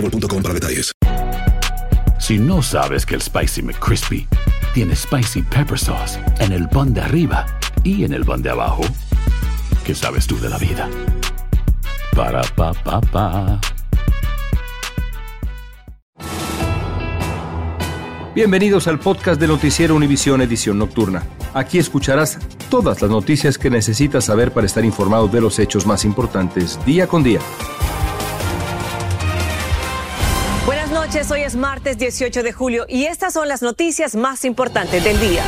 para detalles. Si no sabes que el Spicy McCrispy tiene Spicy Pepper Sauce en el pan de arriba y en el pan de abajo, ¿qué sabes tú de la vida? Para, pa, pa, pa. Bienvenidos al podcast de Noticiero Univisión Edición Nocturna. Aquí escucharás todas las noticias que necesitas saber para estar informado de los hechos más importantes día con día. Hoy es martes 18 de julio y estas son las noticias más importantes del día.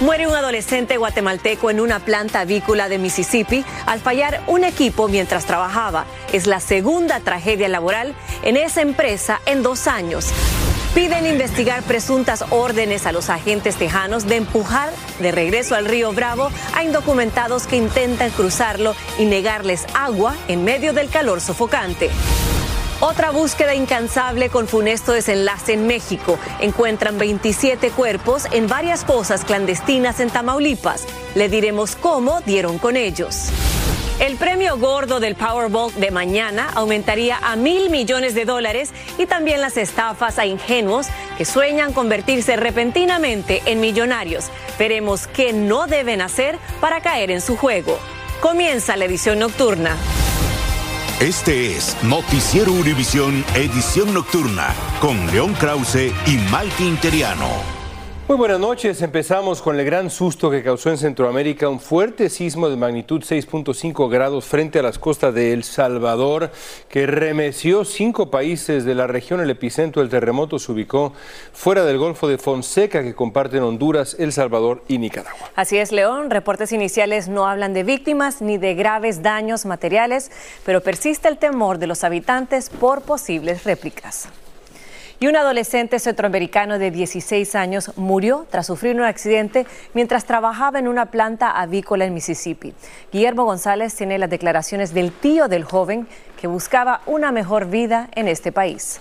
Muere un adolescente guatemalteco en una planta avícola de Mississippi al fallar un equipo mientras trabajaba. Es la segunda tragedia laboral en esa empresa en dos años. Piden investigar presuntas órdenes a los agentes tejanos de empujar de regreso al río Bravo a indocumentados que intentan cruzarlo y negarles agua en medio del calor sofocante. Otra búsqueda incansable con funesto desenlace en México. Encuentran 27 cuerpos en varias fosas clandestinas en Tamaulipas. Le diremos cómo dieron con ellos. El premio gordo del Powerball de mañana aumentaría a mil millones de dólares y también las estafas a ingenuos que sueñan convertirse repentinamente en millonarios. Veremos qué no deben hacer para caer en su juego. Comienza la edición nocturna. Este es Noticiero Univisión Edición Nocturna con León Krause y Malti Interiano. Muy buenas noches. Empezamos con el gran susto que causó en Centroamérica un fuerte sismo de magnitud 6.5 grados frente a las costas de El Salvador que remeció cinco países de la región. El epicentro del terremoto se ubicó fuera del Golfo de Fonseca que comparten Honduras, El Salvador y Nicaragua. Así es, León. Reportes iniciales no hablan de víctimas ni de graves daños materiales, pero persiste el temor de los habitantes por posibles réplicas y un adolescente centroamericano de 16 años murió tras sufrir un accidente mientras trabajaba en una planta avícola en Mississippi. Guillermo González tiene las declaraciones del tío del joven que buscaba una mejor vida en este país.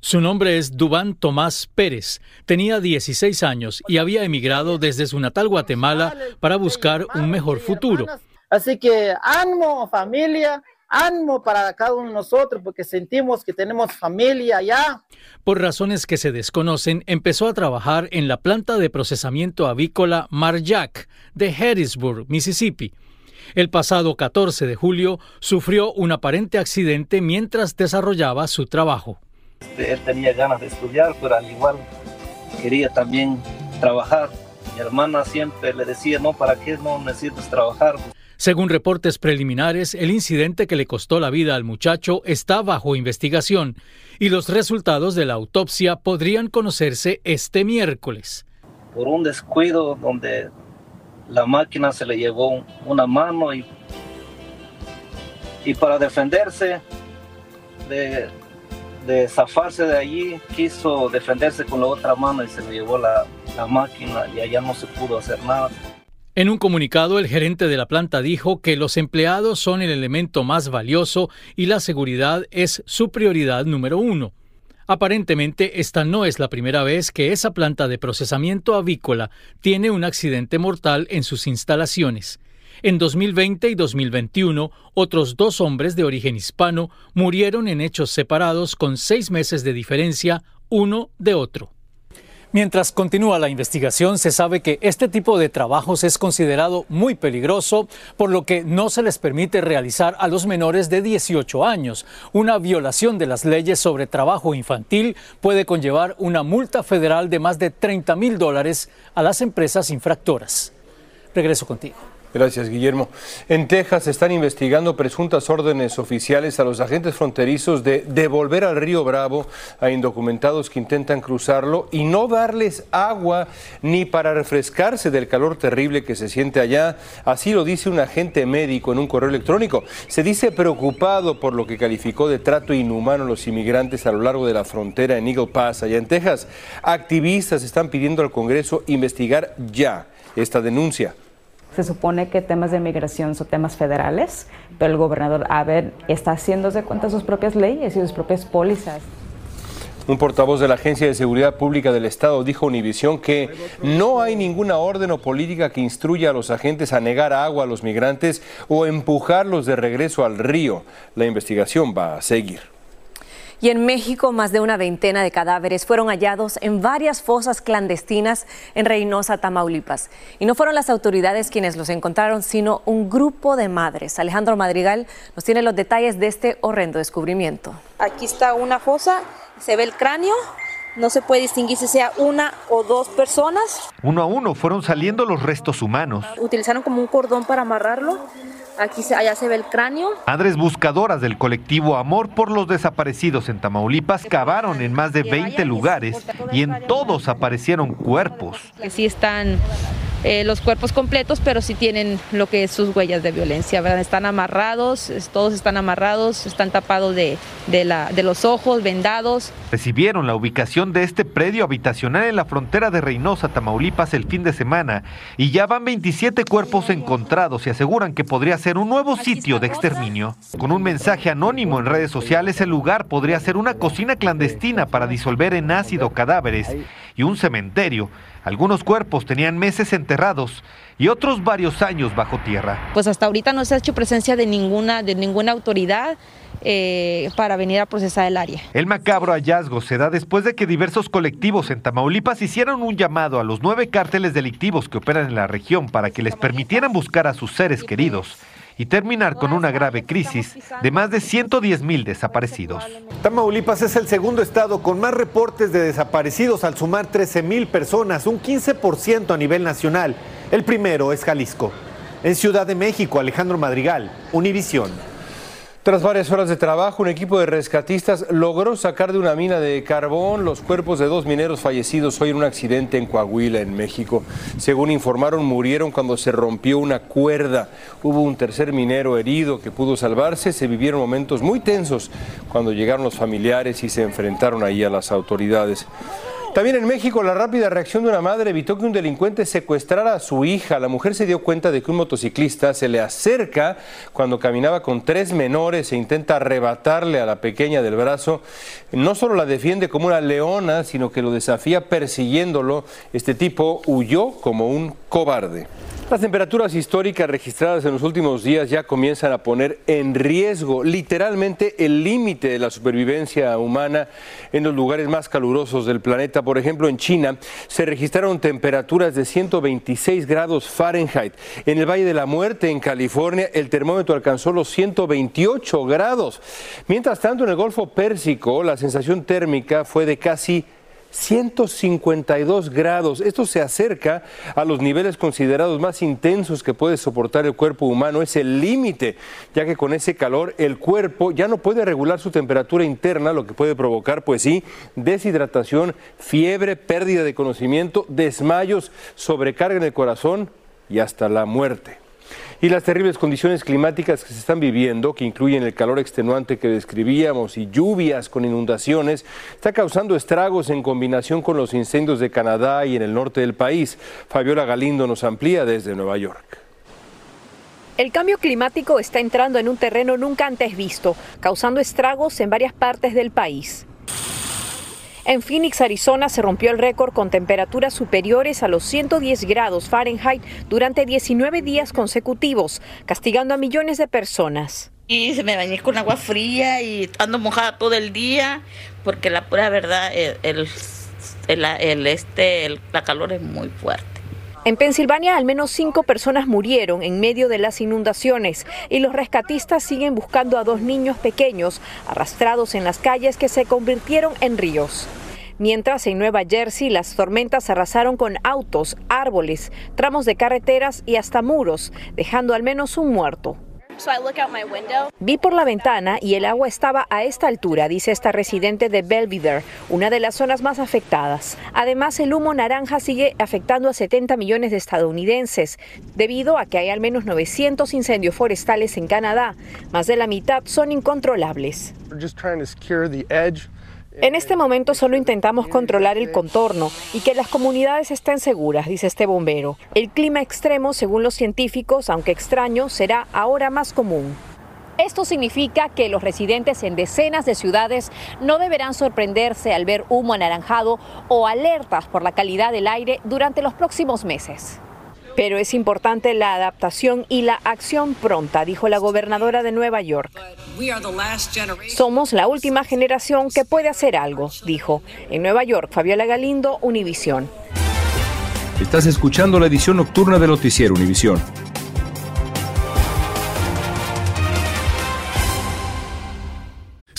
Su nombre es Dubán Tomás Pérez. Tenía 16 años y había emigrado desde su natal Guatemala para buscar un mejor futuro. Así que ánimo familia, ánimo para cada uno de nosotros porque sentimos que tenemos familia allá. Por razones que se desconocen, empezó a trabajar en la planta de procesamiento avícola Marjack de Harrisburg, Mississippi. El pasado 14 de julio sufrió un aparente accidente mientras desarrollaba su trabajo. Él tenía ganas de estudiar, pero al igual quería también trabajar. Mi hermana siempre le decía, no, ¿para qué no necesitas trabajar? Según reportes preliminares, el incidente que le costó la vida al muchacho está bajo investigación y los resultados de la autopsia podrían conocerse este miércoles. Por un descuido donde la máquina se le llevó una mano y, y para defenderse de, de zafarse de allí, quiso defenderse con la otra mano y se le llevó la, la máquina y allá no se pudo hacer nada. En un comunicado, el gerente de la planta dijo que los empleados son el elemento más valioso y la seguridad es su prioridad número uno. Aparentemente, esta no es la primera vez que esa planta de procesamiento avícola tiene un accidente mortal en sus instalaciones. En 2020 y 2021, otros dos hombres de origen hispano murieron en hechos separados con seis meses de diferencia uno de otro. Mientras continúa la investigación, se sabe que este tipo de trabajos es considerado muy peligroso, por lo que no se les permite realizar a los menores de 18 años. Una violación de las leyes sobre trabajo infantil puede conllevar una multa federal de más de 30 mil dólares a las empresas infractoras. Regreso contigo. Gracias, Guillermo. En Texas están investigando presuntas órdenes oficiales a los agentes fronterizos de devolver al río Bravo a indocumentados que intentan cruzarlo y no darles agua ni para refrescarse del calor terrible que se siente allá. Así lo dice un agente médico en un correo electrónico. Se dice preocupado por lo que calificó de trato inhumano a los inmigrantes a lo largo de la frontera en Eagle Pass, allá en Texas. Activistas están pidiendo al Congreso investigar ya esta denuncia. Se supone que temas de migración son temas federales, pero el gobernador Abbott está haciéndose cuenta sus propias leyes y sus propias pólizas. Un portavoz de la Agencia de Seguridad Pública del Estado dijo a Univisión que no hay ninguna orden o política que instruya a los agentes a negar agua a los migrantes o empujarlos de regreso al río. La investigación va a seguir. Y en México, más de una veintena de cadáveres fueron hallados en varias fosas clandestinas en Reynosa, Tamaulipas. Y no fueron las autoridades quienes los encontraron, sino un grupo de madres. Alejandro Madrigal nos tiene los detalles de este horrendo descubrimiento. Aquí está una fosa, se ve el cráneo, no se puede distinguir si sea una o dos personas. Uno a uno fueron saliendo los restos humanos. Utilizaron como un cordón para amarrarlo Aquí allá se ve el cráneo. Madres buscadoras del colectivo Amor por los Desaparecidos en Tamaulipas cavaron en más de 20 lugares y en todos aparecieron cuerpos. Que sí están eh, los cuerpos completos, pero sí tienen lo que es sus huellas de violencia, ¿verdad? Están amarrados, todos están amarrados, están tapados de, la, de los ojos, vendados. Recibieron la ubicación de este predio habitacional en la frontera de Reynosa, Tamaulipas, el fin de semana, y ya van 27 cuerpos encontrados y aseguran que podría ser un nuevo sitio de exterminio. Con un mensaje anónimo en redes sociales, el lugar podría ser una cocina clandestina para disolver en ácido cadáveres y un cementerio algunos cuerpos tenían meses enterrados y otros varios años bajo tierra. Pues hasta ahorita no se ha hecho presencia de ninguna, de ninguna autoridad. Eh, para venir a procesar el área. El macabro hallazgo se da después de que diversos colectivos en Tamaulipas hicieron un llamado a los nueve cárteles delictivos que operan en la región para que les permitieran buscar a sus seres queridos y terminar con una grave crisis de más de 110 mil desaparecidos. Tamaulipas es el segundo estado con más reportes de desaparecidos al sumar 13 mil personas, un 15% a nivel nacional. El primero es Jalisco. En Ciudad de México, Alejandro Madrigal, Univisión. Tras varias horas de trabajo, un equipo de rescatistas logró sacar de una mina de carbón los cuerpos de dos mineros fallecidos hoy en un accidente en Coahuila, en México. Según informaron, murieron cuando se rompió una cuerda. Hubo un tercer minero herido que pudo salvarse. Se vivieron momentos muy tensos cuando llegaron los familiares y se enfrentaron ahí a las autoridades. También en México, la rápida reacción de una madre evitó que un delincuente secuestrara a su hija. La mujer se dio cuenta de que un motociclista se le acerca cuando caminaba con tres menores e intenta arrebatarle a la pequeña del brazo. No solo la defiende como una leona, sino que lo desafía persiguiéndolo. Este tipo huyó como un cobarde. Las temperaturas históricas registradas en los últimos días ya comienzan a poner en riesgo literalmente el límite de la supervivencia humana en los lugares más calurosos del planeta. Por ejemplo, en China se registraron temperaturas de 126 grados Fahrenheit. En el Valle de la Muerte, en California, el termómetro alcanzó los 128 grados. Mientras tanto, en el Golfo Pérsico, la sensación térmica fue de casi 152 grados. Esto se acerca a los niveles considerados más intensos que puede soportar el cuerpo humano. Es el límite, ya que con ese calor el cuerpo ya no puede regular su temperatura interna, lo que puede provocar, pues sí, deshidratación, fiebre, pérdida de conocimiento, desmayos, sobrecarga en el corazón y hasta la muerte. Y las terribles condiciones climáticas que se están viviendo, que incluyen el calor extenuante que describíamos y lluvias con inundaciones, está causando estragos en combinación con los incendios de Canadá y en el norte del país. Fabiola Galindo nos amplía desde Nueva York. El cambio climático está entrando en un terreno nunca antes visto, causando estragos en varias partes del país. En Phoenix, Arizona, se rompió el récord con temperaturas superiores a los 110 grados Fahrenheit durante 19 días consecutivos, castigando a millones de personas. Y se me bañé con agua fría y ando mojada todo el día, porque la pura verdad, el, el, este, la calor es muy fuerte. En Pensilvania, al menos cinco personas murieron en medio de las inundaciones y los rescatistas siguen buscando a dos niños pequeños arrastrados en las calles que se convirtieron en ríos. Mientras en Nueva Jersey las tormentas arrasaron con autos, árboles, tramos de carreteras y hasta muros, dejando al menos un muerto. Vi por la ventana y el agua estaba a esta altura, dice esta residente de Belvedere, una de las zonas más afectadas. Además, el humo naranja sigue afectando a 70 millones de estadounidenses, debido a que hay al menos 900 incendios forestales en Canadá. Más de la mitad son incontrolables. En este momento solo intentamos controlar el contorno y que las comunidades estén seguras, dice este bombero. El clima extremo, según los científicos, aunque extraño, será ahora más común. Esto significa que los residentes en decenas de ciudades no deberán sorprenderse al ver humo anaranjado o alertas por la calidad del aire durante los próximos meses. Pero es importante la adaptación y la acción pronta, dijo la gobernadora de Nueva York. Somos la última generación que puede hacer algo, dijo. En Nueva York, Fabiola Galindo, Univisión. Estás escuchando la edición nocturna de Noticiero Univisión.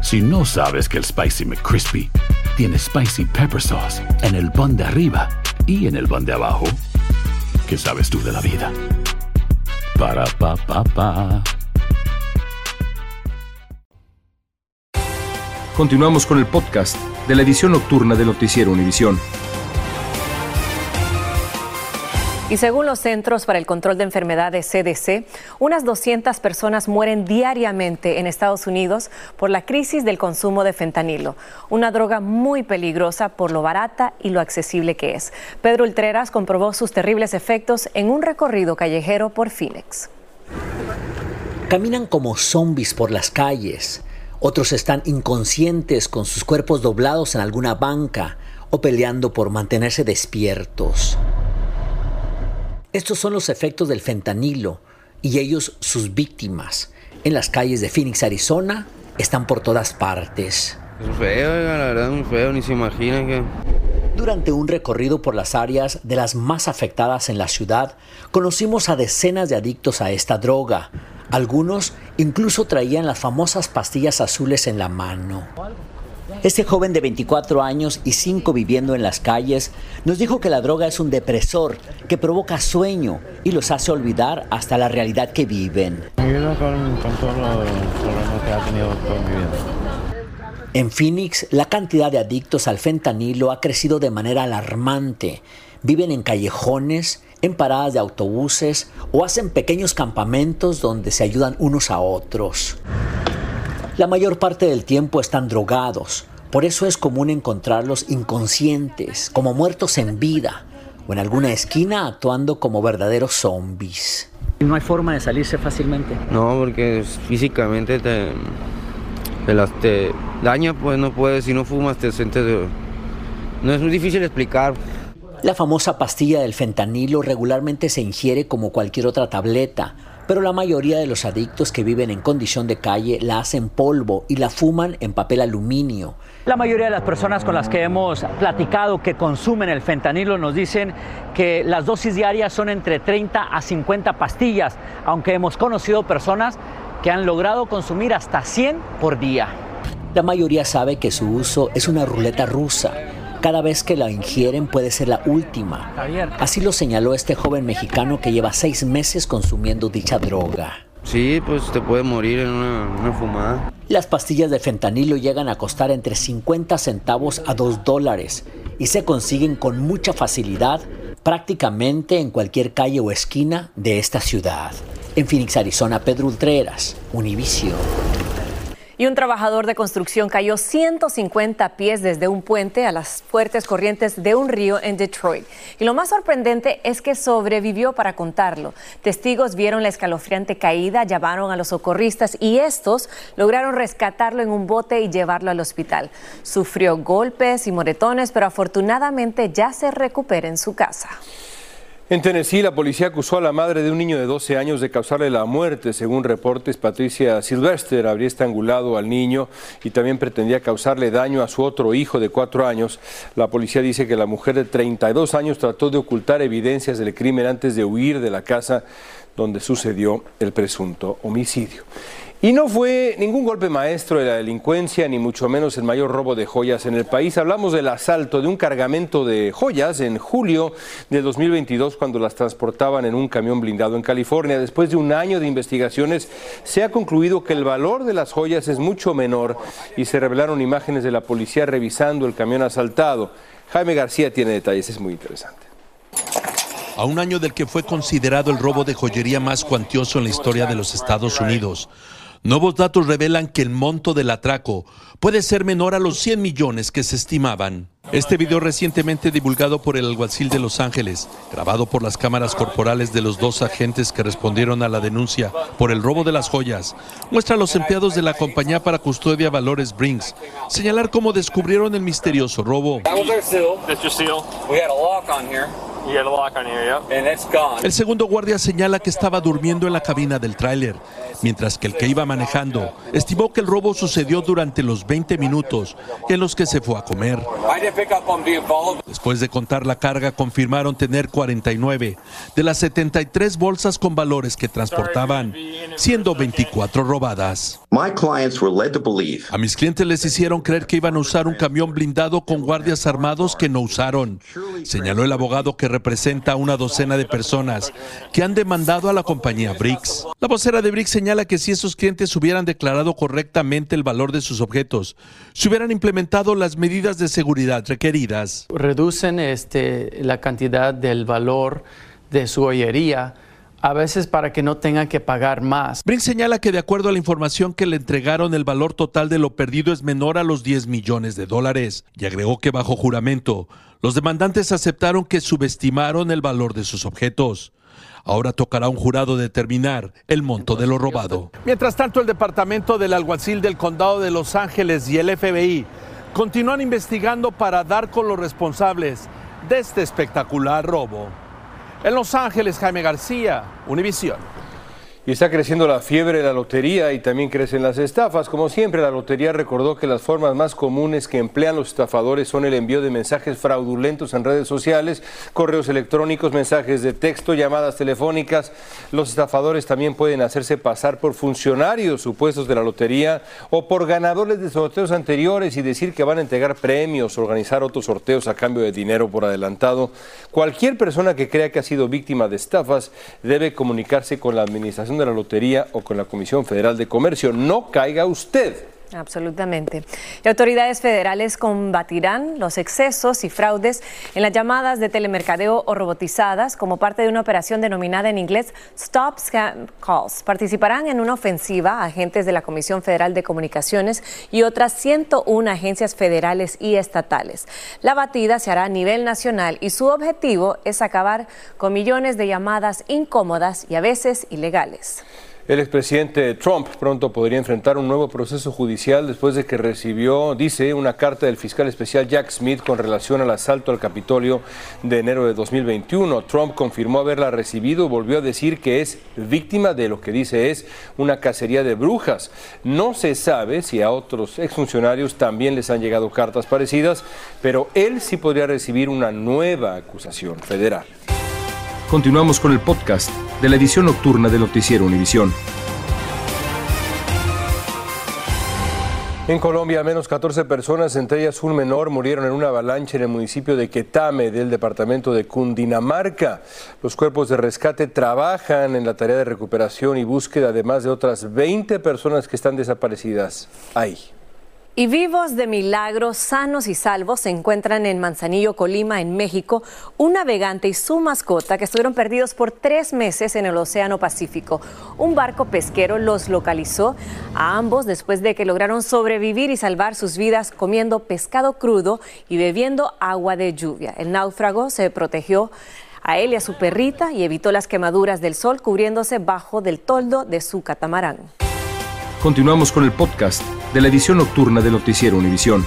Si no sabes que el Spicy McCrispy tiene Spicy Pepper Sauce en el pan de arriba y en el pan de abajo, ¿qué sabes tú de la vida? Para, pa, pa, pa. Continuamos con el podcast de la edición nocturna de Noticiero Univisión. Y según los Centros para el Control de Enfermedades CDC, unas 200 personas mueren diariamente en Estados Unidos por la crisis del consumo de fentanilo, una droga muy peligrosa por lo barata y lo accesible que es. Pedro Ultreras comprobó sus terribles efectos en un recorrido callejero por Phoenix. Caminan como zombies por las calles. Otros están inconscientes con sus cuerpos doblados en alguna banca o peleando por mantenerse despiertos. Estos son los efectos del fentanilo y ellos sus víctimas. En las calles de Phoenix, Arizona, están por todas partes. Es feo, la verdad, muy feo, ni se imagina que... Durante un recorrido por las áreas de las más afectadas en la ciudad, conocimos a decenas de adictos a esta droga. Algunos incluso traían las famosas pastillas azules en la mano. Este joven de 24 años y 5 viviendo en las calles nos dijo que la droga es un depresor que provoca sueño y los hace olvidar hasta la realidad que viven. En Phoenix, la cantidad de adictos al fentanilo ha crecido de manera alarmante. Viven en callejones, en paradas de autobuses o hacen pequeños campamentos donde se ayudan unos a otros. La mayor parte del tiempo están drogados, por eso es común encontrarlos inconscientes, como muertos en vida, o en alguna esquina actuando como verdaderos zombies. ¿No hay forma de salirse fácilmente? No, porque físicamente te, te, daña, pues no puedes, si no fumas te sientes... No es muy difícil explicar. La famosa pastilla del fentanilo regularmente se ingiere como cualquier otra tableta, pero la mayoría de los adictos que viven en condición de calle la hacen polvo y la fuman en papel aluminio. La mayoría de las personas con las que hemos platicado que consumen el fentanilo nos dicen que las dosis diarias son entre 30 a 50 pastillas, aunque hemos conocido personas que han logrado consumir hasta 100 por día. La mayoría sabe que su uso es una ruleta rusa. Cada vez que la ingieren puede ser la última. Así lo señaló este joven mexicano que lleva seis meses consumiendo dicha droga. Sí, pues te puede morir en una, una fumada. Las pastillas de fentanilo llegan a costar entre 50 centavos a 2 dólares y se consiguen con mucha facilidad prácticamente en cualquier calle o esquina de esta ciudad. En Phoenix, Arizona, Pedro Ultreras, Univision. Y un trabajador de construcción cayó 150 pies desde un puente a las fuertes corrientes de un río en Detroit. Y lo más sorprendente es que sobrevivió para contarlo. Testigos vieron la escalofriante caída, llamaron a los socorristas y estos lograron rescatarlo en un bote y llevarlo al hospital. Sufrió golpes y moretones, pero afortunadamente ya se recupera en su casa. En Tennessee, la policía acusó a la madre de un niño de 12 años de causarle la muerte. Según reportes, Patricia Sylvester habría estrangulado al niño y también pretendía causarle daño a su otro hijo de 4 años. La policía dice que la mujer de 32 años trató de ocultar evidencias del crimen antes de huir de la casa donde sucedió el presunto homicidio. Y no fue ningún golpe maestro de la delincuencia, ni mucho menos el mayor robo de joyas en el país. Hablamos del asalto de un cargamento de joyas en julio de 2022, cuando las transportaban en un camión blindado en California. Después de un año de investigaciones, se ha concluido que el valor de las joyas es mucho menor y se revelaron imágenes de la policía revisando el camión asaltado. Jaime García tiene detalles, es muy interesante. A un año del que fue considerado el robo de joyería más cuantioso en la historia de los Estados Unidos, Nuevos datos revelan que el monto del atraco puede ser menor a los 100 millones que se estimaban. Este video recientemente divulgado por el alguacil de Los Ángeles, grabado por las cámaras corporales de los dos agentes que respondieron a la denuncia por el robo de las joyas, muestra a los empleados de la compañía para custodia valores Brinks señalar cómo descubrieron el misterioso robo. El segundo guardia señala que estaba durmiendo en la cabina del tráiler, mientras que el que iba manejando estimó que el robo sucedió durante los 20 minutos en los que se fue a comer. Después de contar la carga, confirmaron tener 49 de las 73 bolsas con valores que transportaban, siendo 24 robadas. A mis clientes les hicieron creer que iban a usar un camión blindado con guardias armados que no usaron, señaló el abogado que representa a una docena de personas que han demandado a la compañía Briggs. La vocera de Briggs señala que si esos clientes hubieran declarado correctamente el valor de sus objetos, se hubieran implementado las medidas de seguridad requeridas. Reducen este, la cantidad del valor de su joyería a veces para que no tengan que pagar más. Briggs señala que de acuerdo a la información que le entregaron, el valor total de lo perdido es menor a los 10 millones de dólares y agregó que bajo juramento, los demandantes aceptaron que subestimaron el valor de sus objetos. Ahora tocará a un jurado determinar el monto de lo robado. Mientras tanto, el Departamento del Alguacil del Condado de Los Ángeles y el FBI continúan investigando para dar con los responsables de este espectacular robo. En Los Ángeles, Jaime García, Univisión. Y está creciendo la fiebre de la lotería y también crecen las estafas. Como siempre, la lotería recordó que las formas más comunes que emplean los estafadores son el envío de mensajes fraudulentos en redes sociales, correos electrónicos, mensajes de texto, llamadas telefónicas. Los estafadores también pueden hacerse pasar por funcionarios supuestos de la lotería o por ganadores de sorteos anteriores y decir que van a entregar premios, organizar otros sorteos a cambio de dinero por adelantado. Cualquier persona que crea que ha sido víctima de estafas debe comunicarse con la administración de la Lotería o con la Comisión Federal de Comercio. No caiga usted. Absolutamente. Y autoridades federales combatirán los excesos y fraudes en las llamadas de telemercadeo o robotizadas como parte de una operación denominada en inglés Stop Scam Calls. Participarán en una ofensiva agentes de la Comisión Federal de Comunicaciones y otras 101 agencias federales y estatales. La batida se hará a nivel nacional y su objetivo es acabar con millones de llamadas incómodas y a veces ilegales. El expresidente Trump pronto podría enfrentar un nuevo proceso judicial después de que recibió, dice, una carta del fiscal especial Jack Smith con relación al asalto al Capitolio de enero de 2021. Trump confirmó haberla recibido y volvió a decir que es víctima de lo que dice es una cacería de brujas. No se sabe si a otros exfuncionarios también les han llegado cartas parecidas, pero él sí podría recibir una nueva acusación federal. Continuamos con el podcast de la edición nocturna de Noticiero Univisión. En Colombia, menos 14 personas, entre ellas un menor, murieron en una avalancha en el municipio de Quetame, del departamento de Cundinamarca. Los cuerpos de rescate trabajan en la tarea de recuperación y búsqueda, además de otras 20 personas que están desaparecidas ahí. Y vivos de milagro, sanos y salvos, se encuentran en Manzanillo, Colima, en México, un navegante y su mascota que estuvieron perdidos por tres meses en el Océano Pacífico. Un barco pesquero los localizó a ambos después de que lograron sobrevivir y salvar sus vidas comiendo pescado crudo y bebiendo agua de lluvia. El náufrago se protegió a él y a su perrita y evitó las quemaduras del sol cubriéndose bajo del toldo de su catamarán. Continuamos con el podcast de la edición nocturna de Noticiero Univisión.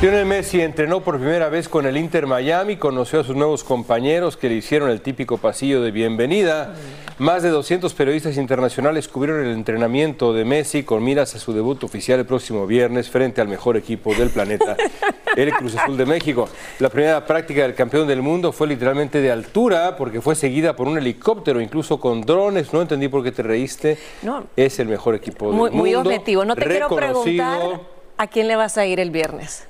Lionel Messi entrenó por primera vez con el Inter Miami, conoció a sus nuevos compañeros que le hicieron el típico pasillo de bienvenida. Más de 200 periodistas internacionales cubrieron el entrenamiento de Messi con miras a su debut oficial el próximo viernes frente al mejor equipo del planeta, el Cruz Azul de México. La primera práctica del campeón del mundo fue literalmente de altura porque fue seguida por un helicóptero, incluso con drones. No entendí por qué te reíste. No. Es el mejor equipo del Muy, mundo. muy objetivo. No te quiero preguntar a quién le vas a ir el viernes.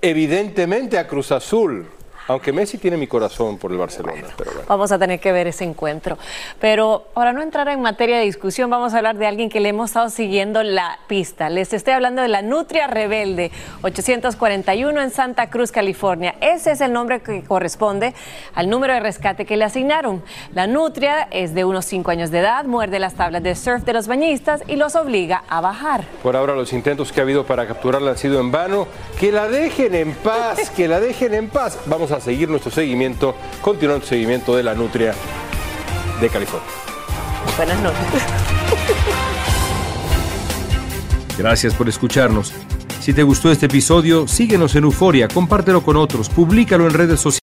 Evidentemente a Cruz Azul. Aunque Messi tiene mi corazón por el Barcelona. Pero bueno. Vamos a tener que ver ese encuentro. Pero para no entrar en materia de discusión, vamos a hablar de alguien que le hemos estado siguiendo la pista. Les estoy hablando de la Nutria Rebelde 841 en Santa Cruz, California. Ese es el nombre que corresponde al número de rescate que le asignaron. La Nutria es de unos 5 años de edad, muerde las tablas de surf de los bañistas y los obliga a bajar. Por ahora los intentos que ha habido para capturarla han sido en vano. Que la dejen en paz, que la dejen en paz. Vamos a seguir nuestro seguimiento, continuando el seguimiento de la nutria de California. Buenas noches. Gracias por escucharnos. Si te gustó este episodio, síguenos en Euforia, compártelo con otros, públicalo en redes sociales.